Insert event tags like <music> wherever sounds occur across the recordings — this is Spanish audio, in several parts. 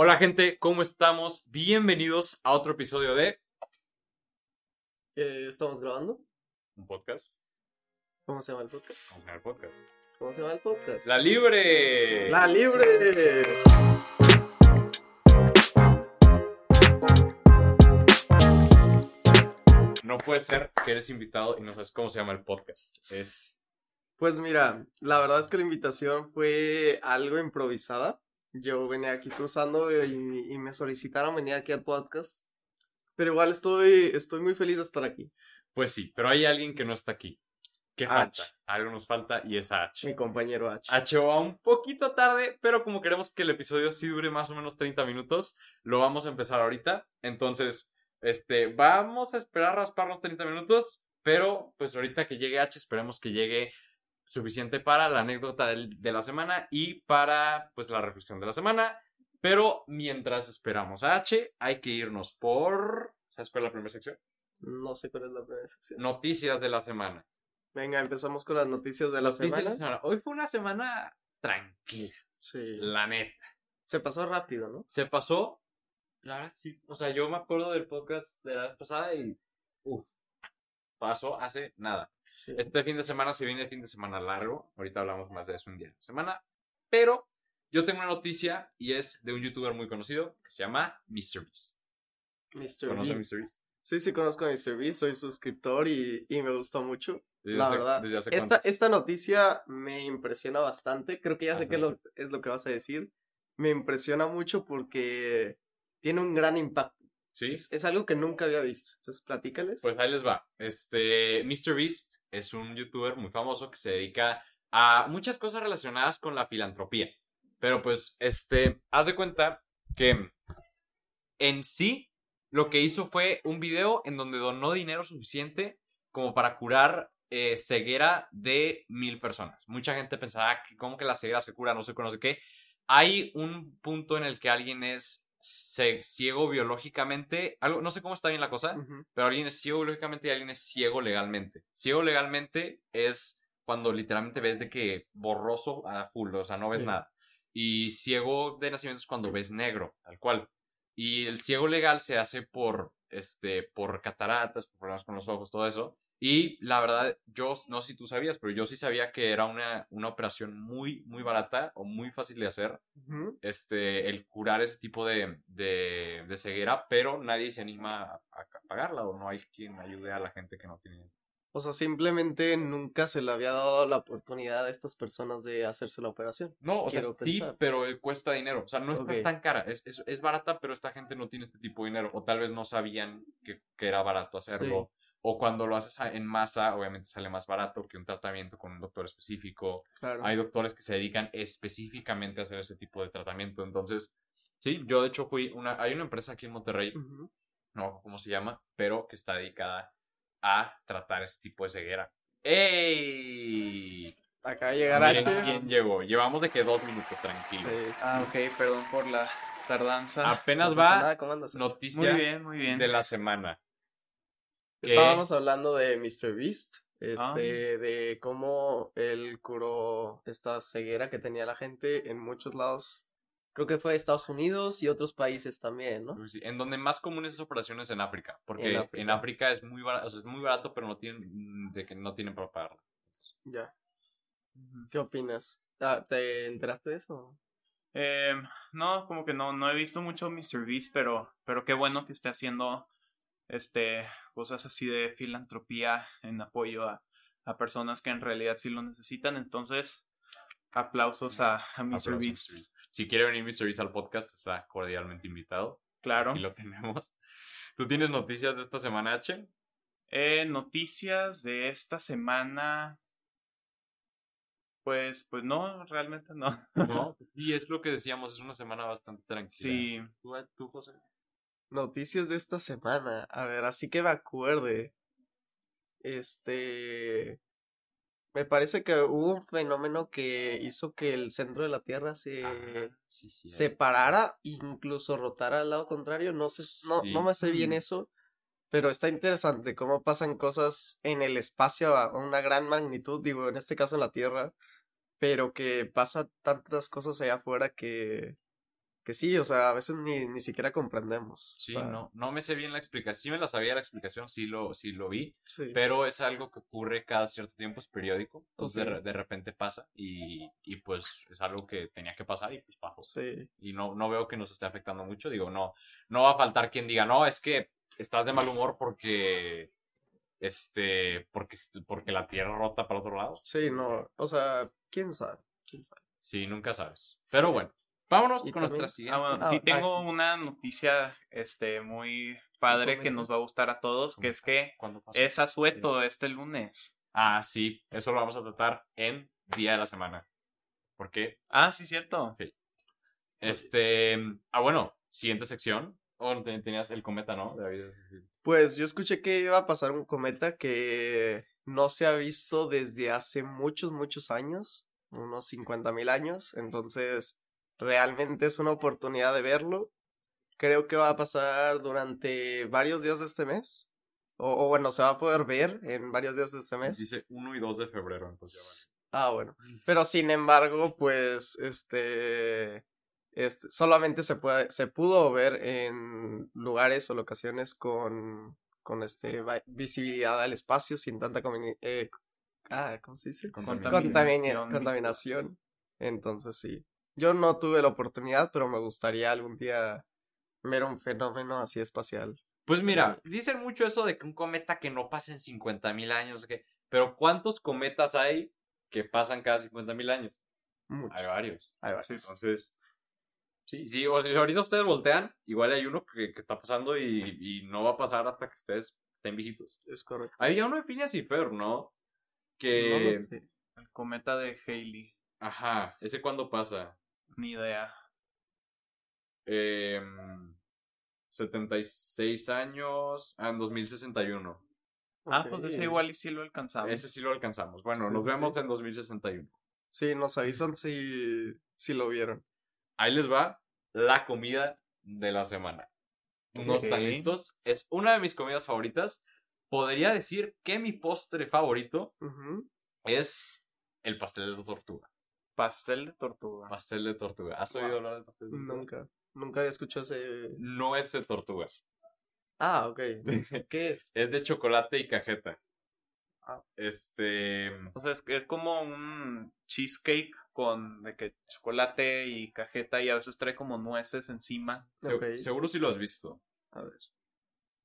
Hola gente, ¿cómo estamos? Bienvenidos a otro episodio de Eh, ¿Estamos grabando? un podcast. ¿Cómo se llama el podcast? Vamos a ver podcast. ¿Cómo se llama el podcast? La libre. La libre. No puede ser que eres invitado y no sabes cómo se llama el podcast. Es Pues mira, la verdad es que la invitación fue algo improvisada. Yo venía aquí cruzando y, y me solicitaron venir aquí al podcast. Pero igual estoy, estoy muy feliz de estar aquí. pues sí, pero hay alguien que no está aquí. ¿Qué H. falta? Algo nos falta y es H. Mi compañero H. H va un poquito tarde, pero como queremos que el episodio sí dure más o menos 30 minutos, lo vamos a empezar ahorita. Entonces, este, vamos a esperar a rasparnos 30 minutos, pero pues ahorita que llegue H, esperemos que llegue suficiente para la anécdota del- de la semana y para pues la reflexión de la semana. Pero mientras esperamos a H, hay que irnos por... ¿Sabes cuál es la primera sección? No sé cuál es la primera sección. Noticias de la semana. Venga, empezamos con las noticias de la Noticias de la semana. Hoy fue una semana tranquila, Sí. la neta. Se pasó rápido, ¿no? se pasó. La verdad, sí. O sea, yo me acuerdo del podcast de la vez pasada y. Uf. Pasó hace nada. Sí. Este fin de semana se viene fin de semana largo. Ahorita hablamos más de eso un día de la semana. Pero yo tengo una noticia y es de un youtuber muy conocido que se llama MrBeast. Mr. ¿Conoce Beast. MrBeast? Sí, sí, conozco a Mr. Beast, soy suscriptor y, y me gustó mucho. Desde La hace- verdad, desde hace esta, esta noticia me impresiona bastante. Creo que ya sé Ajá. qué lo, es lo que vas a decir. Me impresiona mucho porque tiene un gran impacto. Sí. Es, es algo que nunca había visto. Entonces, platícales. Pues ahí les va. Este, MrBeast es un youtuber muy famoso que se dedica a muchas cosas relacionadas con la filantropía. Pero pues, este, haz de cuenta que en sí lo que hizo fue un video en donde donó dinero suficiente como para curar eh, ceguera de mil personas. Mucha gente pensaba que cómo que la ceguera se cura, no sé no sé qué. Hay un punto en el que alguien es ce- ciego biológicamente, algo, no sé cómo está bien la cosa, pero alguien es ciego biológicamente y alguien es ciego legalmente. Ciego legalmente es cuando literalmente ves de que borroso a full, o sea, no ves Sí. nada. Y ciego de nacimiento es cuando ves negro, tal cual. Y el ciego legal se hace por, este, por cataratas, por problemas con los ojos, todo eso. Y la verdad, yo no sé si tú sabías, pero yo sí sabía que era una, una operación muy, muy barata o muy fácil de hacer este, el curar ese tipo de, de, de ceguera, pero nadie se anima a, a pagarla o no hay quien ayude a la gente que no tiene. O sea, simplemente nunca se le había dado la oportunidad a estas personas de hacerse la operación. No, o sea, sí, pero eh, cuesta dinero. O sea, no Ok. tan cara. Es, es, es barata, pero esta gente no tiene este tipo de dinero. O tal vez no sabían que, que era barato hacerlo. O cuando lo haces en masa, obviamente sale más barato que un tratamiento con un doctor específico. Claro. Hay doctores que se dedican específicamente a hacer ese tipo de tratamiento. Entonces, sí, yo de hecho fui una... Hay una empresa aquí en Monterrey Ujú. no me acuerdo cómo se llama, pero que está dedicada a tratar este tipo de ceguera. ¡Ey! Acaba de llegar Miren H. quién llegó. Llevamos de que dos minutos, tranquilo. Sí. Ah, ok, perdón por la tardanza. Apenas No va nada, ¿cómo andas? noticia muy bien, muy bien. de la semana. Estábamos hablando de Mr. Beast, este, Ah. de cómo él curó esta ceguera que tenía la gente en muchos lados. Creo que fue Estados Unidos y otros países también, ¿no? Sí, En donde más común es esa operación es en África, porque En en África. Es muy barato, es muy barato, pero no tienen de que no tienen para pagarla. Ya. ¿Qué opinas? Ah, ¿Te enteraste de eso? Eh, no, como que no, no he visto mucho Mr. Beast, pero, pero qué bueno que esté haciendo este, cosas así de filantropía en apoyo a, a personas que en realidad sí lo necesitan. Entonces, aplausos a, a Mr. Beast. Si quiere venir Mr. Beast al podcast, está cordialmente invitado. Claro. Aquí lo tenemos. ¿Tú tienes noticias de esta semana, H? Eh, noticias de esta semana. Pues, pues no, realmente no. No, <laughs> y es lo que decíamos, es una semana bastante tranquila. Sí. ¿Tú, tú, José? Noticias de esta semana. A ver, así que me acuerde. Este. Me parece que hubo un fenómeno que hizo que el centro de la Tierra se Ah, sí, sí. se parara, incluso rotara al lado contrario. No sé, no, no me sé bien Mm. eso, pero está interesante cómo pasan cosas en el espacio a una gran magnitud, digo, en este caso en la Tierra, pero que pasa tantas cosas allá afuera que, que sí, o sea, a veces ni, ni siquiera comprendemos. Sí, no, no me sé bien la explicación. Sí me la sabía la explicación, sí lo, sí lo vi, Sí. pero es algo que ocurre cada cierto tiempo, es periódico, entonces de, repente pasa y, y pues es algo que tenía que pasar y pues pasó. Sí. Y no, no veo que nos esté afectando mucho, digo, no, no va a faltar quien diga, no, es que estás de mal humor porque, este, porque, porque la tierra rota para otro lado. Sí, no, o sea, quién sabe, quién sabe. Sí, nunca sabes. Pero bueno, vámonos Y con también- nuestra siguiente. Ah, bueno, Ah, sí ah, tengo una noticia este, muy padre que nos va a gustar a todos, que es que es asueto este lunes. Ah, sí, eso lo vamos a tratar en día de la semana. ¿Por qué? Ah, sí, cierto. Este, ah, bueno, siguiente sección. O te- tenías el cometa, ¿no? David? Pues yo escuché que iba a pasar un cometa que no se ha visto desde hace muchos, muchos años, unos 50 mil años, entonces realmente es una oportunidad de verlo. Creo que va a pasar durante varios días de este mes, o, o bueno, se va a poder ver en varios días de este mes. Dice 1 y 2 de febrero, entonces Ah, bueno. Pero sin embargo, pues, este, este, solamente se puede, se pudo ver en lugares o locaciones con, con este, visibilidad al espacio sin tanta eh, ah, ¿cómo se dice? ya vale. Contaminación contaminación. Entonces, sí. Yo no tuve la oportunidad, pero me gustaría algún día ver un fenómeno así espacial. Pues mira, dicen mucho eso de que un cometa que no pasa en 50 mil años, que... pero ¿cuántos cometas hay que pasan cada 50 mil años? Mucho. Hay varios. Ahí va. Sí, Entonces, sí, sí, o si ahorita ustedes voltean, igual hay uno que, que está pasando y, y no va a pasar hasta que ustedes estén viejitos. Es correcto. Había uno de Phineas y ¿no? No Que... sé. El cometa de Haley. Ajá, ¿ese cuándo pasa? Ni idea. Eh, 76 años, ah, en 2061. Ah, pues ese igual y sí lo alcanzamos. Ese sí lo alcanzamos. Bueno, nos vemos en 2061. Sí, nos avisan si, si lo vieron. Ahí les va la comida de la semana. ¿No están listos? Es una de mis comidas favoritas. Podría decir que mi postre favorito es el pastel de tortuga. Pastel de tortuga. Pastel de tortuga. ¿Has Wow. oído hablar del pastel de tortuga? Nunca, nunca había escuchado ese... No es de tortuga. Ah, ok. <laughs> ¿Qué es? Es de chocolate y cajeta. Ah. Este. O sea, es, es como un cheesecake con de que chocolate y cajeta y a veces trae como nueces encima. se- Ok. Seguro si lo has visto. A ver.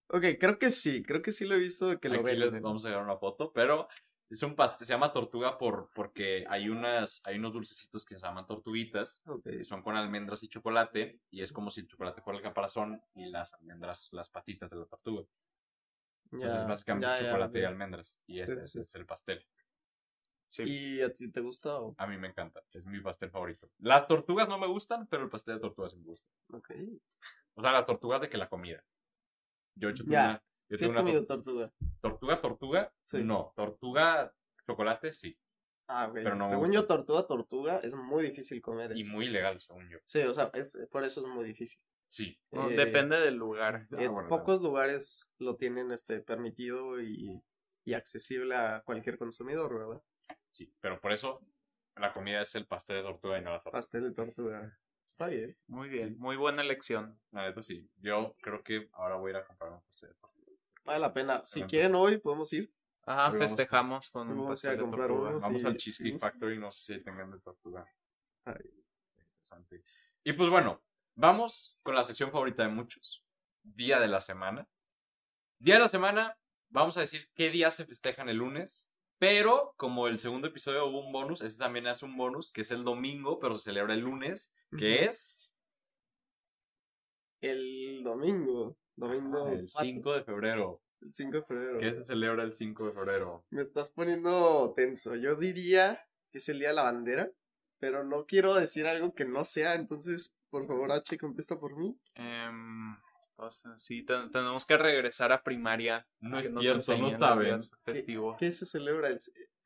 Ok, creo que sí, creo que sí lo he visto de que lo Aquí les vamos a dar una foto, pero es un pastel, se llama tortuga por, porque hay unas, hay unos dulcecitos que se llaman tortuguitas, que son con almendras y chocolate, y es como si el chocolate fuera el caparazón y las almendras las patitas de la tortuga. Entonces, ya, básicamente chocolate y almendras, y este Sí, sí, sí. es el pastel. Sí. ¿Y a ti te gusta o...? A mí me encanta, es mi pastel favorito. Las tortugas no me gustan, pero el pastel de tortuga sí me gusta. Ok. O sea, las tortugas de que la comida. Yo he hecho una, yo ¿Sí tengo has una comido tor- tortuga? tortuga, tortuga, Sí. no, tortuga, chocolate, sí, Ah, ok. Pero no Según yo, tortuga, tortuga, es muy difícil comer eso. y muy ilegal, según yo. Sí, o sea, es- por eso es muy difícil. Sí. No, Eh, Depende del lugar. Ah, es- bueno, pocos lugares lo tienen este permitido y, y accesible a cualquier consumidor, ¿verdad? Sí, pero por eso la comida es el pastel de tortuga y no la tortuga. Pastel de tortuga. Está bien. Muy bien, muy buena elección. La neta sí. Yo creo que ahora voy a ir a comprar un pastel de tortuga. Vale la pena. Si quieren hoy, podemos ir. Ajá, Hoy vamos festejamos con un vamos a ir a pastel de comprar tortuga. unos. Vamos sí, al Cheesecake. Factory, no sé si tengan de tortuga. Interesante. Y pues bueno, vamos con la sección favorita de muchos. Día de la semana. Día de la semana, vamos a decir qué días se festejan el lunes. Pero como el segundo episodio hubo un bonus, este también hace un bonus, que es el domingo, pero se celebra el lunes, que es El domingo. Domingo. el 5 de febrero. El 5 de febrero. que se celebra el 5 de febrero. Me estás poniendo tenso. Yo diría que es el día de la bandera, pero no quiero decir algo que no sea, entonces, por favor, H, contesta por mí. Em, pues, sí, ten- tenemos que regresar a primaria. No que es cierto, no saben. días festivos. ¿Qué se celebra? El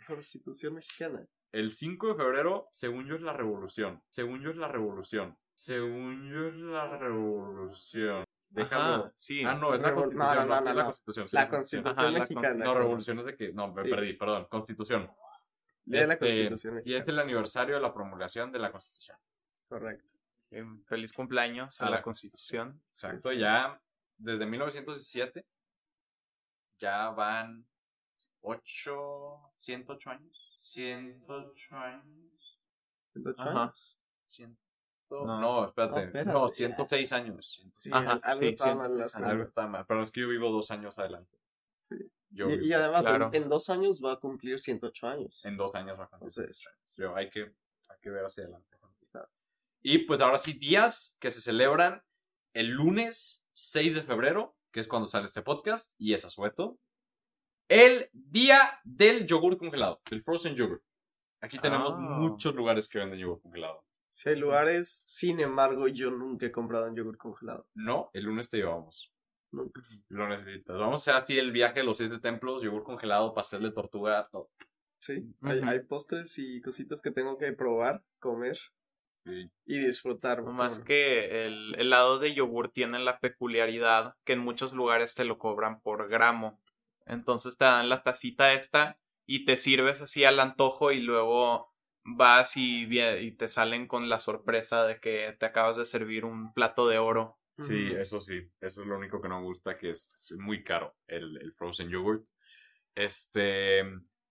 Constitución Mexicana. El 5 de febrero, según yo, es la revolución. Según yo, es la revolución. Según yo, es la revolución. Déjalo. Ajá, sí. Ah, no, es la Revol- constitución. no, No, no, es no, la constitución. sí, La constitución. Ajá, la Mexicana. No, revolución es de que. No, me Sí. perdí, perdón. Constitución. De la Este, Constitución Y Mexicana. es el aniversario de la promulgación de la constitución. Correcto. Eh, Feliz cumpleaños a A la la Constitución. Exacto, ya desde 1917 ya van 8, 108 años. 108 años. 108 Ajá. años. 100, No. no, espérate. No, espérate. No, 106 años. Sí, Ajá, algo sí, estaba mal en las 106 Algo cuentas. está mal, pero es que yo vivo dos años adelante. Sí. Yo Y, además, en- claro. en, dos años va a cumplir 108 años. en dos años va a cumplir Entonces- 108 años. Yo, hay, que, hay que ver hacia adelante. Y pues ahora sí, días que se celebran el lunes 6 de febrero, que es cuando sale este podcast, y es asueto. El día del yogur congelado, del frozen yogurt. Aquí tenemos Ah. muchos lugares que venden yogur congelado. Lugares, sin embargo, yo nunca he comprado un yogur congelado. No, el lunes te llevamos. Nunca. Lo necesitas. Vamos a hacer así el viaje de los siete templos, yogur congelado, pastel de tortuga, todo. Sí, hay, postres y cositas que tengo que probar, comer Sí. y disfrutar. Más que el helado de yogur tiene la peculiaridad que en muchos lugares te lo cobran por gramo. Entonces te dan la tacita esta y te sirves así al antojo y luego vas y, y te salen con la sorpresa de que te acabas de servir un plato de oro. Sí, eso sí. Eso es lo único que no me gusta, que es, es muy caro el, el frozen yogurt. Este,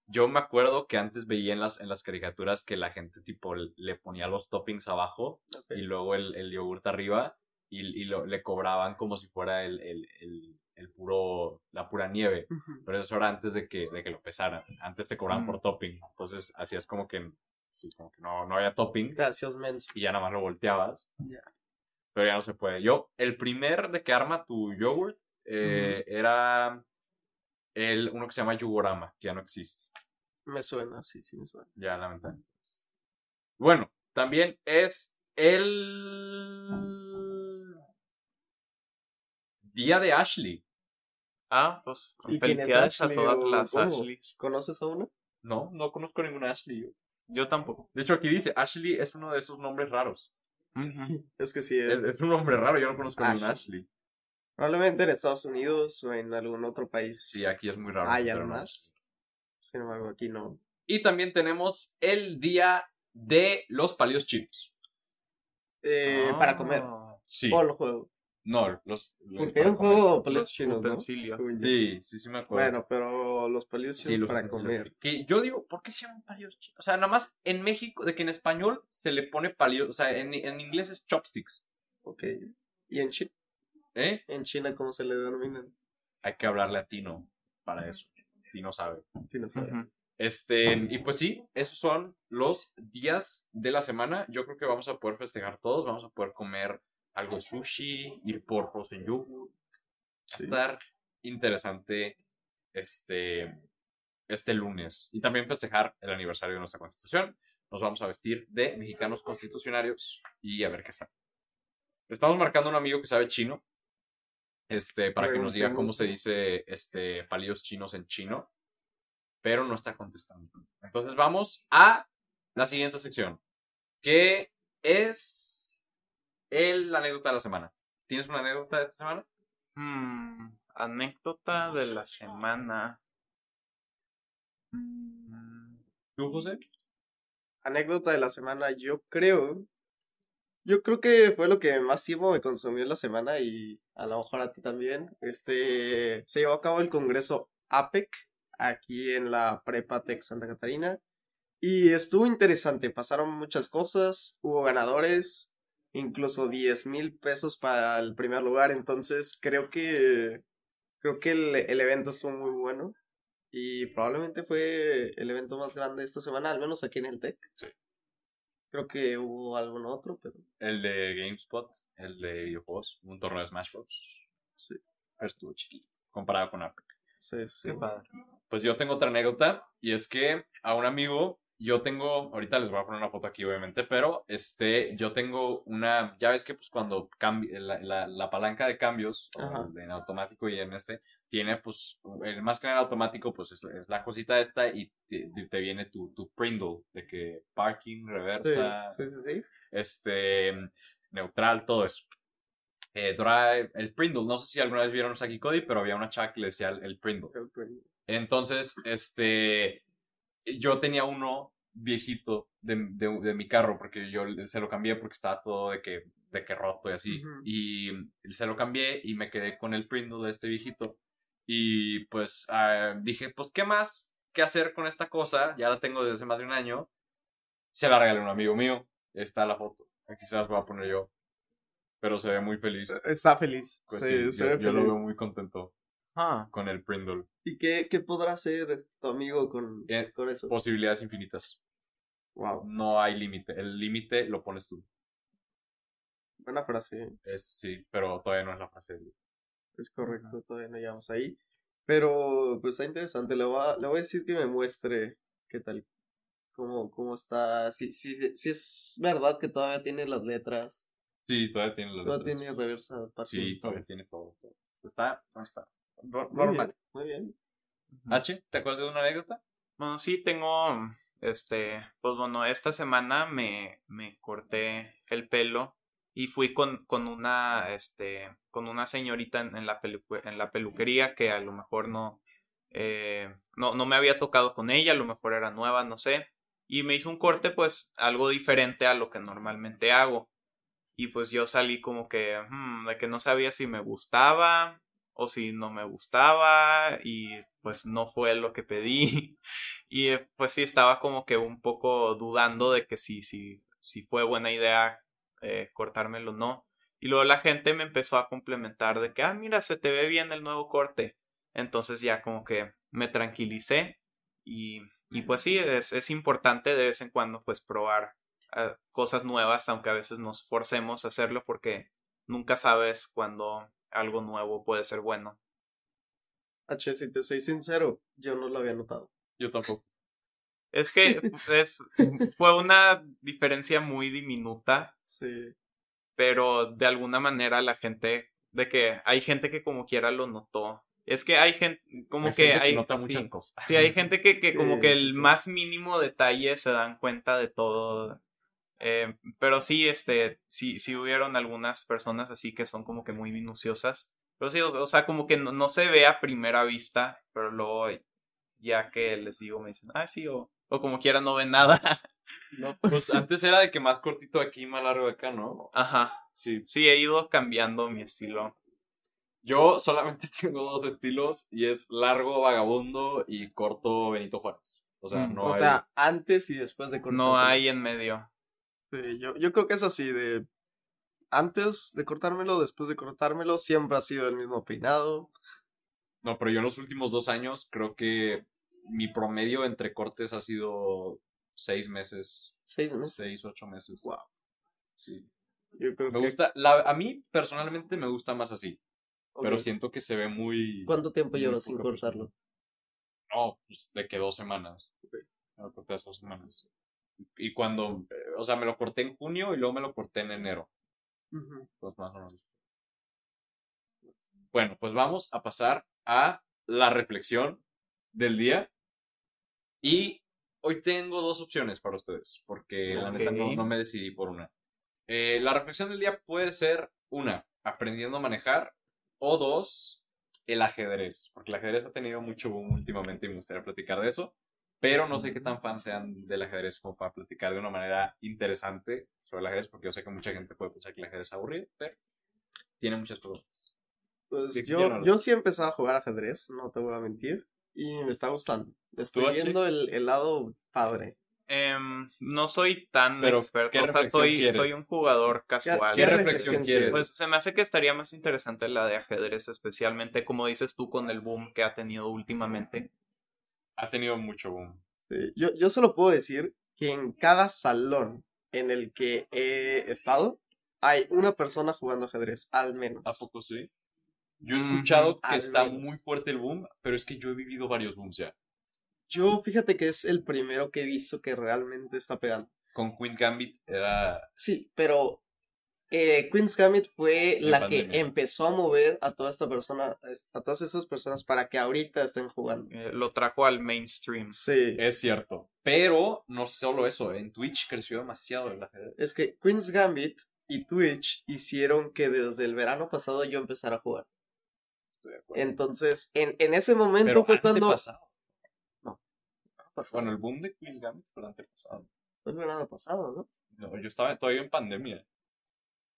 yo me acuerdo que antes veía en las, en las caricaturas que la gente tipo le ponía los toppings abajo y luego el, el yogurt arriba y, y lo, le cobraban como si fuera el, el, el, el puro, la pura nieve. Pero eso era antes de que, de que lo pesaran. Antes te cobraban Mm. por topping. Entonces hacías como que, sí, como que no, no había topping Gracias, menso. y ya nada más lo volteabas. Ya. Pero ya no se puede. Yo, el primer de que arma tu yogurt eh, era el, uno que se llama Yogurama, que ya no existe. Me suena, sí, sí, me suena. Ya, lamentablemente. Bueno, también es el Día de Ashley. Ah, pues ¿Y quién es felicidades a Ashley todas las? Ashleys. ¿Conoces a una? No, no conozco ninguna Ashley. Yo. Tampoco. De hecho, aquí dice, Ashley es uno de esos nombres raros. <laughs> Es que sí, Es, es, es un nombre raro, yo no conozco ninguna Ashley. Ashley. probablemente en Estados Unidos o en algún otro país. Sí, aquí es muy raro. Hay no. más. Sin embargo, aquí no. Y también tenemos el día de los palillos chinos. Eh, Para comer. Ah, Sí. O lo juego. No, los. los Porque hay un juego de chinos, ¿no? Sí, sí, sí me acuerdo. Bueno, pero los palillos chinos sí, los para comer. Que yo digo, ¿por qué se llaman palillos chinos? O sea, nada más en México, de que en español se le pone palillos. O sea, en, en inglés es chopsticks. Ok. ¿Y en China? ¿Eh? ¿En China cómo se le denominan? Hay que hablarle a Tino para eso. Tino sabe. Sí, no sabe. Este, y pues sí, esos son los días de la semana. Yo creo que vamos a poder festejar todos. Vamos a poder comer algo de sushi, ir por frozen yogurt. Va a Sí. estar interesante este, este lunes. Y también festejar el aniversario de nuestra constitución. Nos vamos a vestir de mexicanos constitucionarios y a ver qué sale. Estamos marcando a un amigo que sabe chino. Este, para que nos diga cómo se dice este palillos chinos en chino. Pero no está contestando. Entonces vamos a la siguiente sección. Que es el, la anécdota de la semana. ¿Tienes una anécdota de esta semana? Mm, anécdota de la semana. ¿Tú, José? Anécdota de la semana, yo creo. Yo creo que fue lo que más tiempo me consumió en la semana y a lo mejor a ti también. Este se llevó a cabo el congreso APEC aquí en la Prepa Tech Santa Catarina y estuvo interesante. Pasaron muchas cosas, hubo ganadores, incluso 10 mil pesos para el primer lugar. Entonces creo que creo que el, el evento estuvo muy bueno y probablemente fue el evento más grande esta semana, al menos aquí en el Tech. Sí. Creo que hubo algún otro, pero El de GameSpot, el de videojuegos, un torneo de Smash Bros. Sí. Pero estuvo chiquito, comparado con Apex. sí, sí. qué padre. Pues yo tengo otra anécdota, y es que a un amigo, yo tengo, ahorita les voy a poner una foto aquí obviamente, pero este, yo tengo una, ya ves que pues cuando cambia, la, la, la palanca de cambios, en automático y en este, tiene pues, el más que nada automático pues es, es la cosita esta y te, te viene tu, tu Prindle, de que parking, reversa, sí, sí, sí. este, neutral, todo eso. Eh, Drive, el Prindle, no sé si alguna vez vieron Saki Cody, pero había una chat que le decía el, el Prindle. Creo que- Entonces, este, yo tenía uno viejito de, de- de mi carro porque yo se lo cambié porque estaba todo de que, de que roto y así. Y se lo cambié y me quedé con el Prindle de este viejito. Y pues ah, dije, pues, ¿qué más que hacer con esta cosa? Ya la tengo desde hace más de un año. Se la regalé a un amigo mío. Está la foto. Aquí se las voy a poner yo. Pero se ve muy feliz. Está feliz. Pues sí, se yo, ve yo lo veo muy contento Ah, con el Prindle. ¿Y qué, qué podrá hacer tu amigo con, Eh, con eso? Posibilidades infinitas. Wow, No hay límite. El límite lo pones tú. buena frase. Es, sí, pero todavía no es la frase. del- Es correcto, todavía no llegamos ahí. Pero pues está interesante. Le voy a, le voy a decir que me muestre qué tal. Cómo, cómo está. Si, si, si es verdad que todavía tiene las letras. Sí, todavía tiene las Todavía letras. tiene reversa. parking, Sí, todo. todavía tiene todo. todo. Está, no está. Normal. muy bien. H, ¿te acuerdas de una anécdota? Bueno, sí, tengo, este, pues bueno, esta semana me, me corté el pelo y fui con, con una, este, con una señorita en, en la, pelu- en la peluquería que a lo mejor no, eh, no, no me había tocado con ella, a lo mejor era nueva, no sé, y me hizo un corte pues algo diferente a lo que normalmente hago. Y pues yo salí como que, hmm, de que no sabía si me gustaba o si no me gustaba y pues no fue lo que pedí. <laughs> Y eh, pues sí, estaba como que un poco dudando de que si, si, si fue buena idea eh, cortármelo o no. Y luego la gente me empezó a complementar de que, ah, mira, se te ve bien el nuevo corte. Entonces ya como que me tranquilicé y, y pues sí, es, es importante de vez en cuando pues probar eh, cosas nuevas, aunque a veces nos forcemos a hacerlo porque nunca sabes cuando algo nuevo puede ser bueno. H, si te soy sincero, yo no lo había notado. Yo tampoco. Es que <laughs> es, fue una diferencia muy diminuta, Sí. pero de alguna manera la gente, de que hay gente que como quiera lo notó. Es que hay gente, como Hay que gente hay... nota sí. muchas cosas. Sí, hay gente que, que como Sí, que el sí. más mínimo detalle se dan cuenta de todo. Eh, pero sí, este, sí, sí hubieron algunas personas así que son como que muy minuciosas. Pero sí, o, o sea, como que no, no se ve a primera vista, pero luego ya que les digo me dicen, ah, sí, o, o como quiera no ven nada. No, pues antes era de que más cortito aquí, más largo de acá, ¿no? Ajá. Sí. Sí, he ido cambiando mi estilo. Yo solamente <laughs> tengo dos estilos y es largo vagabundo y corto Benito Juárez. O sea, no o hay... sea, antes y después de cortar. No hay en medio. Sí, yo, yo creo que es así de antes de cortármelo, después de cortármelo, siempre ha sido el mismo peinado. No, pero yo en los últimos dos años creo que mi promedio entre cortes ha sido seis meses, Seis meses. seis, ocho meses. Wow. Sí. Yo creo Me que- gusta, la, a mí personalmente me gusta más así, pero siento que se ve muy... ¿Cuánto tiempo llevas sin cortarlo? persona. No, pues de que dos semanas. Ok. Me lo corté hace dos semanas. Y cuando, eh, o sea, me lo corté en junio y luego me lo corté en enero. Pues más o menos. Bueno, pues vamos a pasar a la reflexión del día. Y hoy tengo dos opciones para ustedes, porque la neta no me decidí por una. Eh, la reflexión del día puede ser una, aprendiendo a manejar, o dos, el ajedrez, porque el ajedrez ha tenido mucho boom últimamente y me gustaría platicar de eso, pero no sé qué tan fans sean del ajedrez como para platicar de una manera interesante sobre el ajedrez, porque yo sé que mucha gente puede pensar que el ajedrez es aburrido, pero tiene muchas preguntas. Pues Sí, yo, yo no- yo sí he empezado a jugar ajedrez, no te voy a mentir, y me está gustando. Estoy viendo el, el lado padre. Em, no soy tan Pero, experto, ¿qué o sea, reflexión soy, soy un jugador casual. ¿Qué reflexión quieres? Pues se me hace que estaría más interesante la de ajedrez, especialmente como dices tú con el boom que ha tenido últimamente. Ha tenido mucho boom. Sí, Yo, yo solo puedo decir que en cada salón en el que he estado, hay una persona jugando ajedrez, al menos. ¿A poco sí? Yo he escuchado que está menos. muy fuerte el boom, pero es que yo he vivido varios booms ya. Yo fíjate que es el primero que he visto que realmente está pegando. Con Queen's Gambit era... Sí, pero eh, Queen's Gambit fue la que empezó a mover a toda esta persona, a todas esas personas para que ahorita estén jugando. Eh, lo trajo al mainstream. Sí. Es cierto. Pero no solo eso, en Twitch creció demasiado el ajedrez. Es que Queen's Gambit y Twitch hicieron que desde el verano pasado yo empezara a jugar. Estoy de acuerdo. Entonces, en, en ese momento Pero fue cuando. pasado. Bueno, el boom de Queen's Gambit fue el antepasado. Fue el verano pasado, ¿no? No, yo estaba todavía en pandemia.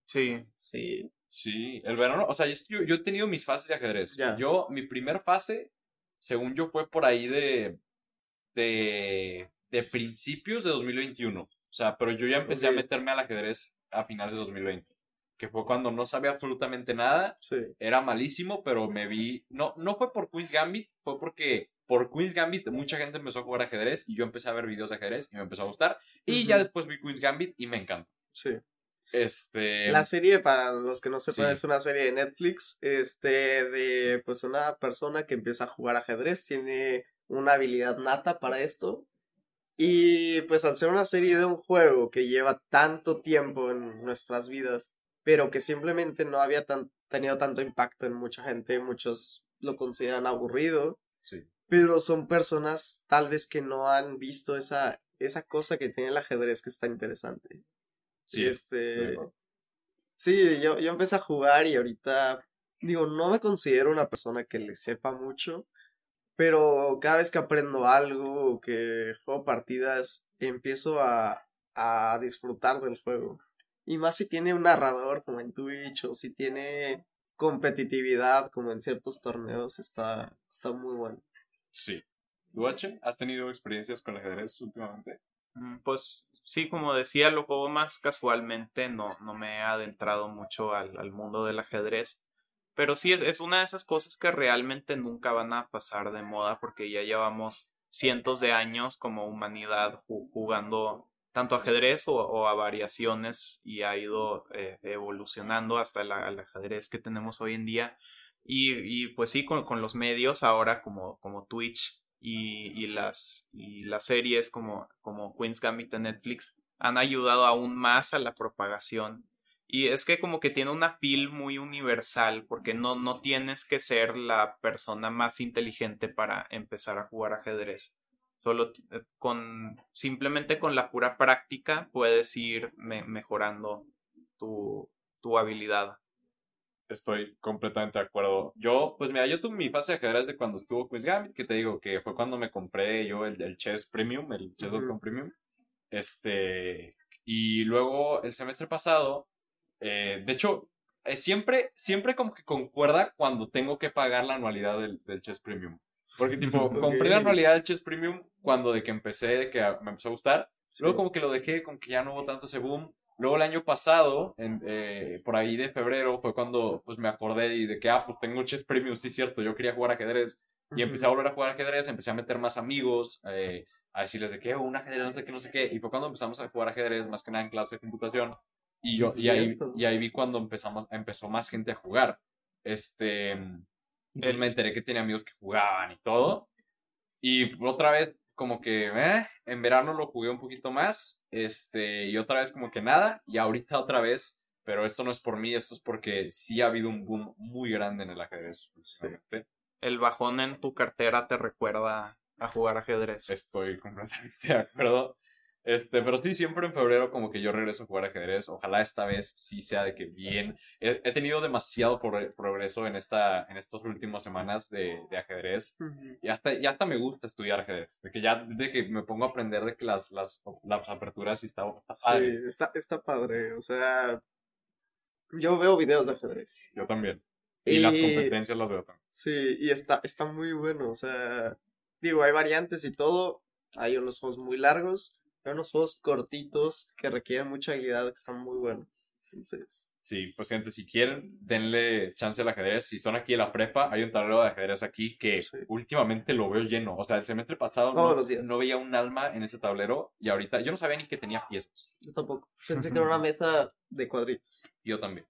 Sí. Sí. Sí, el verano, o sea, yo, yo he tenido mis fases de ajedrez. Ya. Yo, mi primer fase, según yo, fue por ahí de, de, de principios de 2021. O sea, pero yo ya empecé a meterme al ajedrez a finales de 2020. Que fue cuando no sabía absolutamente nada, Sí. era malísimo, pero me vi. No, no fue por Queen's Gambit, fue porque por Queen's Gambit mucha gente empezó a jugar ajedrez y yo empecé a ver videos de ajedrez y me empezó a gustar. Y ya después vi Queen's Gambit y me encantó. Sí. Este. La serie, para los que no sepan, sí. es una serie de Netflix, este, de pues una persona que empieza a jugar ajedrez, tiene una habilidad nata para esto. Y pues al ser una serie de un juego que lleva tanto tiempo en nuestras vidas, pero que simplemente no había tan, tenido tanto impacto en mucha gente, muchos lo consideran aburrido, Sí. pero son personas tal vez que no han visto esa, esa cosa que tiene el ajedrez que está interesante. Sí, este. Sí, yo, yo empecé a jugar y ahorita, digo, no me considero una persona que le sepa mucho, pero cada vez que aprendo algo o que juego partidas, empiezo a, a disfrutar del juego. Y más si tiene un narrador como en Twitch o si tiene competitividad como en ciertos torneos, está, está muy bueno. Sí. ¿Tú, H, has tenido experiencias con el ajedrez últimamente? Pues sí, como decía, lo juego más casualmente, no, no me he adentrado mucho al, al mundo del ajedrez, pero sí es, es una de esas cosas que realmente nunca van a pasar de moda porque ya llevamos cientos de años como humanidad ju- jugando tanto ajedrez o, a variaciones y ha ido eh, evolucionando hasta el, el ajedrez que tenemos hoy en día. Y, y pues sí, con, con los medios ahora como, como Twitch y, las, las series como, como Queen's Gambit en Netflix han ayudado aún más a la propagación. Y es que como que tiene una feel muy universal, porque no, no tienes que ser la persona más inteligente para empezar a jugar ajedrez. Solo eh, con, simplemente con la pura práctica puedes ir me- mejorando tu, tu habilidad. Estoy completamente de acuerdo. Yo, pues mira, yo tuve mi fase de ajedrez de cuando estuvo Quiz Gambit, que te digo que fue cuando me compré yo el, el Chess Premium, el Chess.com Ujú. Premium. Este, y luego el semestre pasado, eh, de hecho, eh, siempre, siempre como que concuerda cuando tengo que pagar la anualidad del, del Chess Premium. Porque tipo, <laughs> compré la anualidad del Chess Premium cuando de que empecé, de que me empezó a gustar. Sí. Luego como que lo dejé, como que ya no hubo tanto ese boom. Luego el año pasado, en, eh, por ahí de febrero, fue cuando pues me acordé y de que, ah, pues tengo Chess Premium, sí, cierto, yo quería jugar ajedrez. Y empecé a volver a jugar ajedrez, empecé a meter más amigos, eh, a decirles de que, oh, un ajedrez, no sé qué, no sé qué. Y fue cuando empezamos a jugar ajedrez, más que nada en clase de computación. Y, yo, Sí, y, ahí, y ahí vi cuando empezamos, empezó más gente a jugar. Este, pues me enteré que tenía amigos que jugaban y todo. Y otra vez, como que, eh, en verano lo jugué un poquito más. Este, y otra vez como que nada. Y ahorita <laughs> otra vez, pero esto no es por mí, esto es porque sí ha habido un boom muy grande en el ajedrez. El bajón en tu cartera te recuerda a jugar ajedrez. Estoy completamente de acuerdo. Este, pero sí, siempre en febrero como que yo regreso a jugar ajedrez. Ojalá esta vez sí sea de que bien. He, he tenido demasiado progre- progreso en, esta, en estas últimas semanas de, de ajedrez. Y hasta, y hasta me gusta estudiar ajedrez. De que ya de que me pongo a aprender de que las, las, las aperturas sí está, está Sí, padre. está, está padre. O sea, yo veo videos de ajedrez. Yo también. Y, las competencias las veo también. Sí, y está, está muy bueno. O sea, digo, hay variantes y todo. Hay unos juegos muy largos, hay unos juegos cortitos que requieren mucha habilidad que están muy buenos. Entonces, Sí, pues gente, si quieren, denle chance al ajedrez. Si son aquí en la prepa, hay un tablero de ajedrez aquí que Sí. últimamente lo veo lleno. O sea, el semestre pasado no, no veía un alma en ese tablero y ahorita yo no sabía ni que tenía piezas. yo tampoco. Pensé que era una <laughs> mesa de cuadritos. Yo también.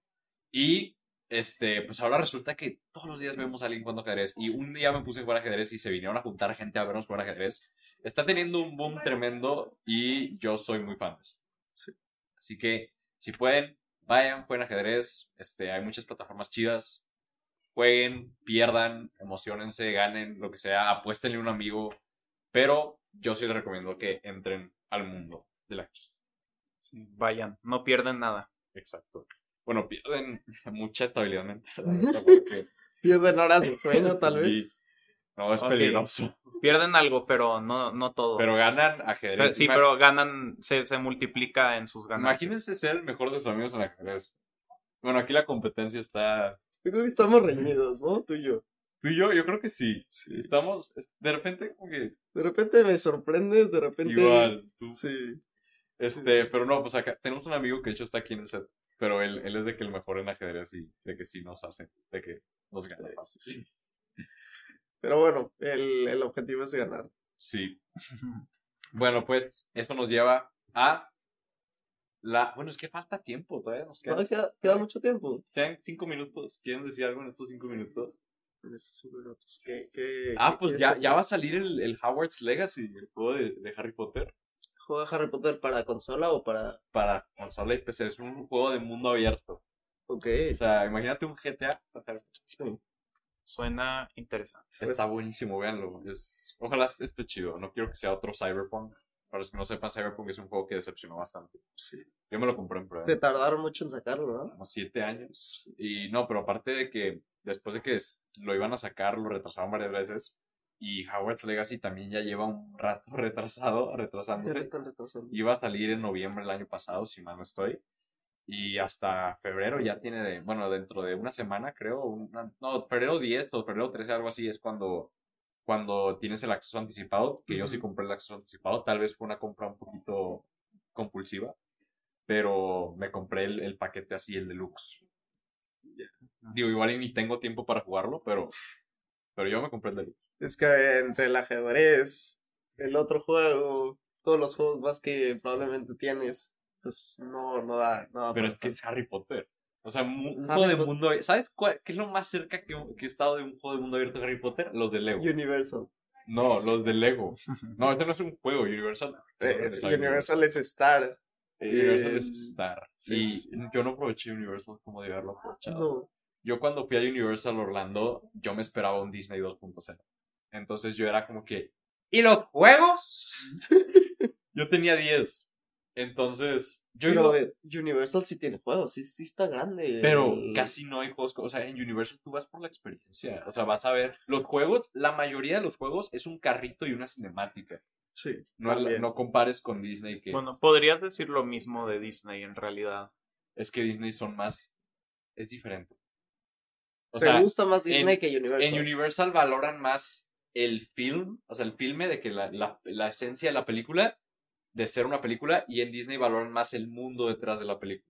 Y este, pues ahora resulta que todos los días vemos a alguien jugando ajedrez. Y un día me puse a jugar ajedrez y se vinieron a juntar gente a vernos jugar ajedrez. Está teniendo un boom tremendo y yo soy muy fan de eso. Sí. Así que, si pueden, vayan, jueguen ajedrez. Este, hay muchas plataformas chidas. Jueguen, pierdan, emocionense, ganen, lo que sea, apuéstenle a un amigo. Pero yo sí les recomiendo que entren al mundo del ajedrez. Sí, vayan, no pierden nada. Exacto. Bueno, pierden <laughs> mucha estabilidad mental. <laughs> Pierden horas de sueño, <laughs> tal Sí. vez. No, es peligroso. Pierden algo, pero no, no todo. Pero ganan ajedrez. Pero- sí, Ima- pero ganan, se, se multiplica en sus ganancias. Imagínense ser el mejor de sus amigos en ajedrez. Bueno, aquí la competencia está. Yo creo que estamos reñidos, ¿no? Tú y yo. Tú y yo, yo creo que sí. Estamos. es- De repente, como que. De repente me sorprendes, de repente. Igual, tú. Sí. Este, sí. pero no, pues acá tenemos un amigo que de hecho está aquí en el set. Pero él, él es de que el mejor en ajedrez y de que sí nos hace. De que nos gana fácil. Sí. Pero bueno, el, el objetivo es ganar. Sí. <laughs> Bueno, pues eso nos lleva a la. Bueno, es que falta tiempo, todavía nos quedan. Todavía queda, queda mucho tiempo Sean cinco minutos. ¿Quieren decir algo en estos cinco minutos? en estos cinco minutos. ¿Qué, qué, Ah, qué pues ya, ya va a salir el, el Howard's Legacy, el juego de, de Harry Potter. ¿Juega Harry Potter para consola o para.? Para consola y PC. Es un juego de mundo abierto. Ok. O sea, imagínate un GTA. para Harry Potter. Suena interesante. Está buenísimo, véanlo. Es... Ojalá esté chido. No quiero que sea otro Cyberpunk. Para los que no sepan, Cyberpunk es un juego que decepcionó bastante. Sí. Yo me lo compré en prueba. Se tardaron mucho en sacarlo, ¿no? como siete años. Y no, pero aparte de que después de que lo iban a sacar, lo retrasaron varias veces. Y Howard's Legacy también ya lleva un rato <laughs> retrasado, retrasándose. Iba a salir en noviembre del año pasado, si mal no estoy. Y hasta febrero ya tiene, de- bueno, dentro de una semana, creo. una- no, febrero 10 o febrero 13, algo así, es cuando, cuando tienes el acceso anticipado. Que yo sí compré el acceso anticipado. Tal vez fue una compra un poquito compulsiva. Pero me compré el, el paquete así, el deluxe. Digo, igual y ni tengo tiempo para jugarlo, pero, pero yo me compré el deluxe. Es que entre el ajedrez, el otro juego, todos los juegos más que probablemente tienes, pues no, no da. Pero es que es Harry Potter. O sea, un Harry juego de mundo abierto. ¿Sabes cuál, qué es lo más cerca que, que he estado de un juego de mundo abierto de Harry Potter? Los de Lego. Universal. No, los de Lego. <laughs> No, ese no es un juego. Universal. Eh. Universal es Star. Universal Eh, es Star. sí, y sí. yo no aproveché Universal como de haberlo aprovechado. No. Yo cuando fui a Universal Orlando, yo me esperaba un Disney 2.0. Entonces yo era como que, ¿y los juegos? <laughs> yo tenía 10. Entonces, yo Pero iba- eh, Universal sí tiene juegos, sí, sí está grande. Pero el- casi no hay juegos. O sea, en Universal tú vas por la experiencia. O sea, vas a ver. Los juegos, la mayoría de los juegos es un carrito y una cinemática. Sí. No, no compares con Disney, que Bueno, podrías decir lo mismo de Disney en realidad. es que Disney son más. Es diferente. O ¿Te sea, gusta más Disney en- que Universal? en Universal valoran más el film, o sea, el filme de que la, la, la esencia de la película, de ser una película, y en Disney valoran más el mundo detrás de la película.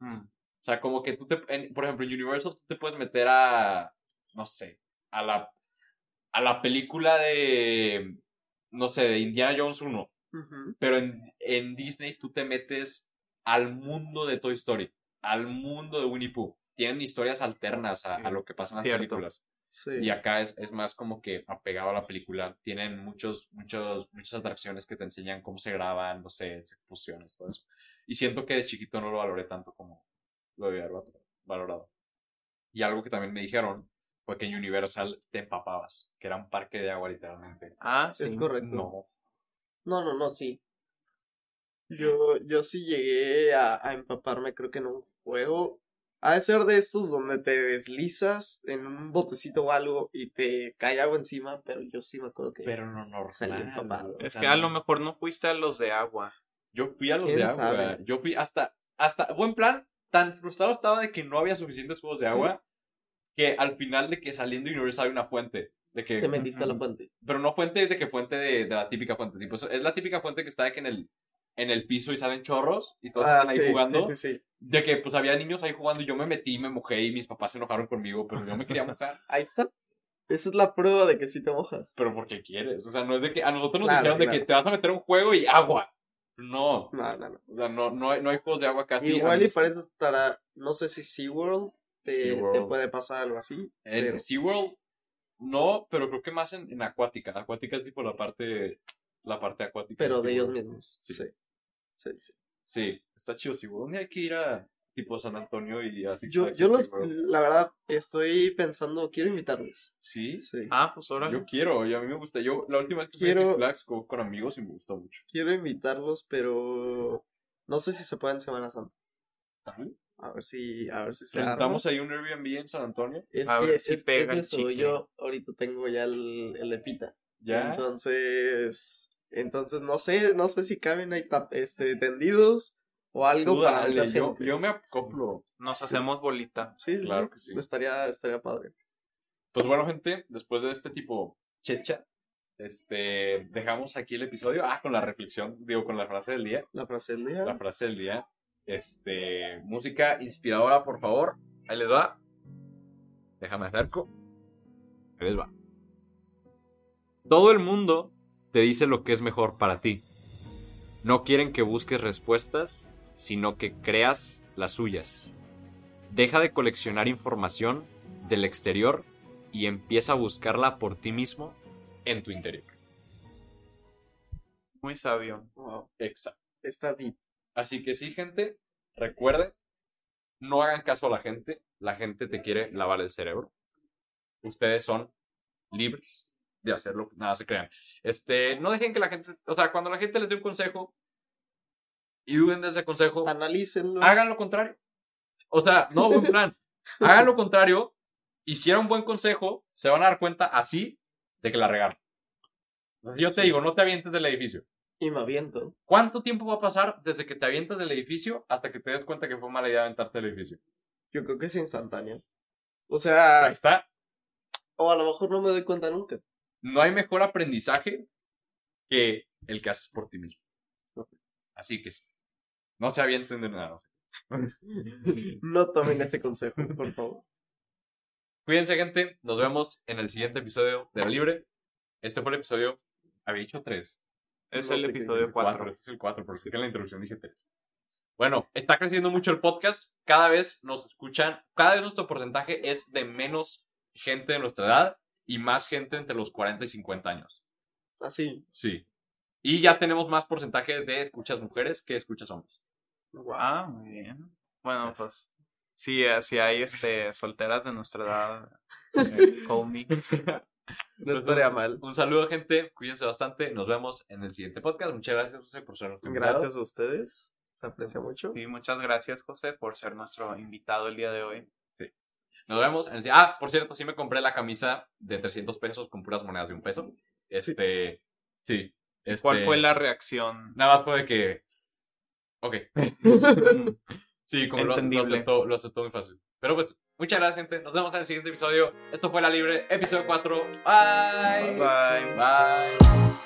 Mm. O sea, como que tú te, en- por ejemplo, en Universal tú te puedes meter a, no sé, a la, a la película de, no sé, de Indiana Jones 1, Ujú. pero en, en Disney tú te metes al mundo de Toy Story, al mundo de Winnie Pooh. Tienen historias alternas a, Sí, a lo que pasa en las cierto. películas. Sí. Y acá es, es más como que apegado a la película. Tienen muchos, muchos, muchas atracciones que te enseñan cómo se graban, no sé, explosiones, todo eso. Y siento que de chiquito no lo valoré tanto como lo debía haber valorado. Y algo que también me dijeron fue que en Universal te empapabas, que era un parque de agua literalmente. Ah, sí. Es correcto. No. No, no, no, sí. Yo, yo sí llegué a, a empaparme, creo que en un juego. Ha de ser de estos donde te deslizas en un botecito o algo y te cae agua encima, pero yo sí me acuerdo que. Pero no normal. Salí empapado. o Es sea, que a no. lo mejor no fuiste a los de agua. Yo fui a los ¿Quién de agua. sabe? Yo fui hasta, hasta, buen plan, tan frustrado estaba de que no había suficientes juegos de agua, que al final de que saliendo Universal hay una fuente. De que, te metiste a la fuente. pero no fuente de que fuente de, de la típica fuente. Tipo, es la típica fuente que está de que en el, en el piso y salen chorros y todos Ah, están ahí sí, jugando. Sí, sí, sí. De que pues había niños ahí jugando y yo me metí, me mojé y mis papás se enojaron conmigo, pero yo me quería <laughs> mojar. Ahí está. Esa es la prueba de que sí te mojas. Pero porque quieres. O sea, no es de que a nosotros nos Claro, dijeron de que te vas a meter un juego y agua. No. No, no, no. O sea, no, no, hay, no hay juegos de agua casi. Igual y para eso estará, no sé si SeaWorld te, SeaWorld. te puede pasar algo así. En pero- SeaWorld, no, pero creo que más en, en acuática. Acuática es tipo la parte, la parte acuática. Pero de ellos mismos. Sí. Sí. Sí, sí. Sí, está chido. Un día hay que ir a tipo San Antonio y así. Yo, yo los, la verdad, estoy pensando, quiero invitarlos. Sí, Sí. Ah, pues ahora. yo quiero, y a mí me gusta. Yo la última vez que fui a Quiero- Six Flags con, con amigos y me gustó mucho. Quiero invitarlos, pero no sé si se puede en Semana Santa. A ver si, a ver si se. Rentamos ahí un Airbnb en San Antonio. Es A que ver si es- pega es eso. Yo ahorita tengo ya el, el de pita. Ya. Entonces, entonces no sé, no sé si caben ahí este, tendidos o algo Tú para dale, yo, gente. yo me acoplo. Nos hacemos bolita. Sí, sí, Claro sí. que sí. Estaría, estaría padre. Pues bueno, gente, después de este tipo checha, este, dejamos aquí el episodio. Ah, con la reflexión, digo, con la frase del día. La frase del día. La frase del día. Este, música inspiradora, por favor. Ahí les va. Déjame acerco. Ahí les va. Todo el mundo te dice lo que es mejor para ti. No quieren que busques respuestas, sino que creas las suyas. Deja de coleccionar información del exterior y empieza a buscarla por ti mismo en tu interior. Muy sabio. Wow, Exacto. está deep. Así que sí, gente, recuerden, no hagan caso a la gente. La gente te quiere lavar el cerebro. Ustedes son libres de hacerlo, nada se crean. Este, no dejen que la gente, o sea, cuando la gente les dé un consejo y duden de ese consejo, Analícenlo. hagan lo contrario. O sea, no, buen plan. <laughs> Hagan lo contrario. Y si era un buen consejo, se van a dar cuenta así de que la regaron. Yo te digo, no te avientes del edificio. Y me aviento. ¿Cuánto tiempo va a pasar desde que te avientas del edificio hasta que te des cuenta que fue mala idea aventarte del edificio? Yo creo que es instantáneo. O sea, Ahí está. o a lo mejor no me doy cuenta nunca. No hay mejor aprendizaje que el que haces por ti mismo. Así que sí. No se avienten de nada. <laughs> No tomen ese consejo, por favor. Cuídense, gente. Nos vemos en el siguiente episodio de La Libre. Este fue el episodio. Había dicho tres. Es No el episodio. 4. Este es el 4, porque que en la introducción dije 3. Bueno, está creciendo mucho el podcast. Cada vez nos escuchan, cada vez nuestro porcentaje es de menos gente de nuestra edad y más gente entre los 40 y 50 años. Así. Sí. Y ya tenemos más porcentaje de escuchas mujeres que escuchas hombres. Wow. Ah, muy bien. Bueno, pues sí, eh, si hay este solteras de nuestra edad, eh, <laughs> call me. No estaría mal. Un saludo, gente. Cuídense bastante. Nos vemos en el siguiente podcast. Muchas gracias, José, por ser nuestro invitado. Gracias a ustedes. Se aprecia mucho. Sí, muchas gracias, José, por ser nuestro invitado el día de hoy. Nos vemos. En el... Ah, por cierto, sí me compré la camisa de 300 pesos con puras monedas de un peso. Este, sí. Este, ¿Cuál fue la reacción? Nada más puede que... Ok. <laughs> Sí, como lo, aceptó, lo aceptó muy fácil. Pero pues, muchas gracias, gente. Nos vemos en el siguiente episodio. Esto fue La Libre, episodio 4. Bye. Bye. Bye.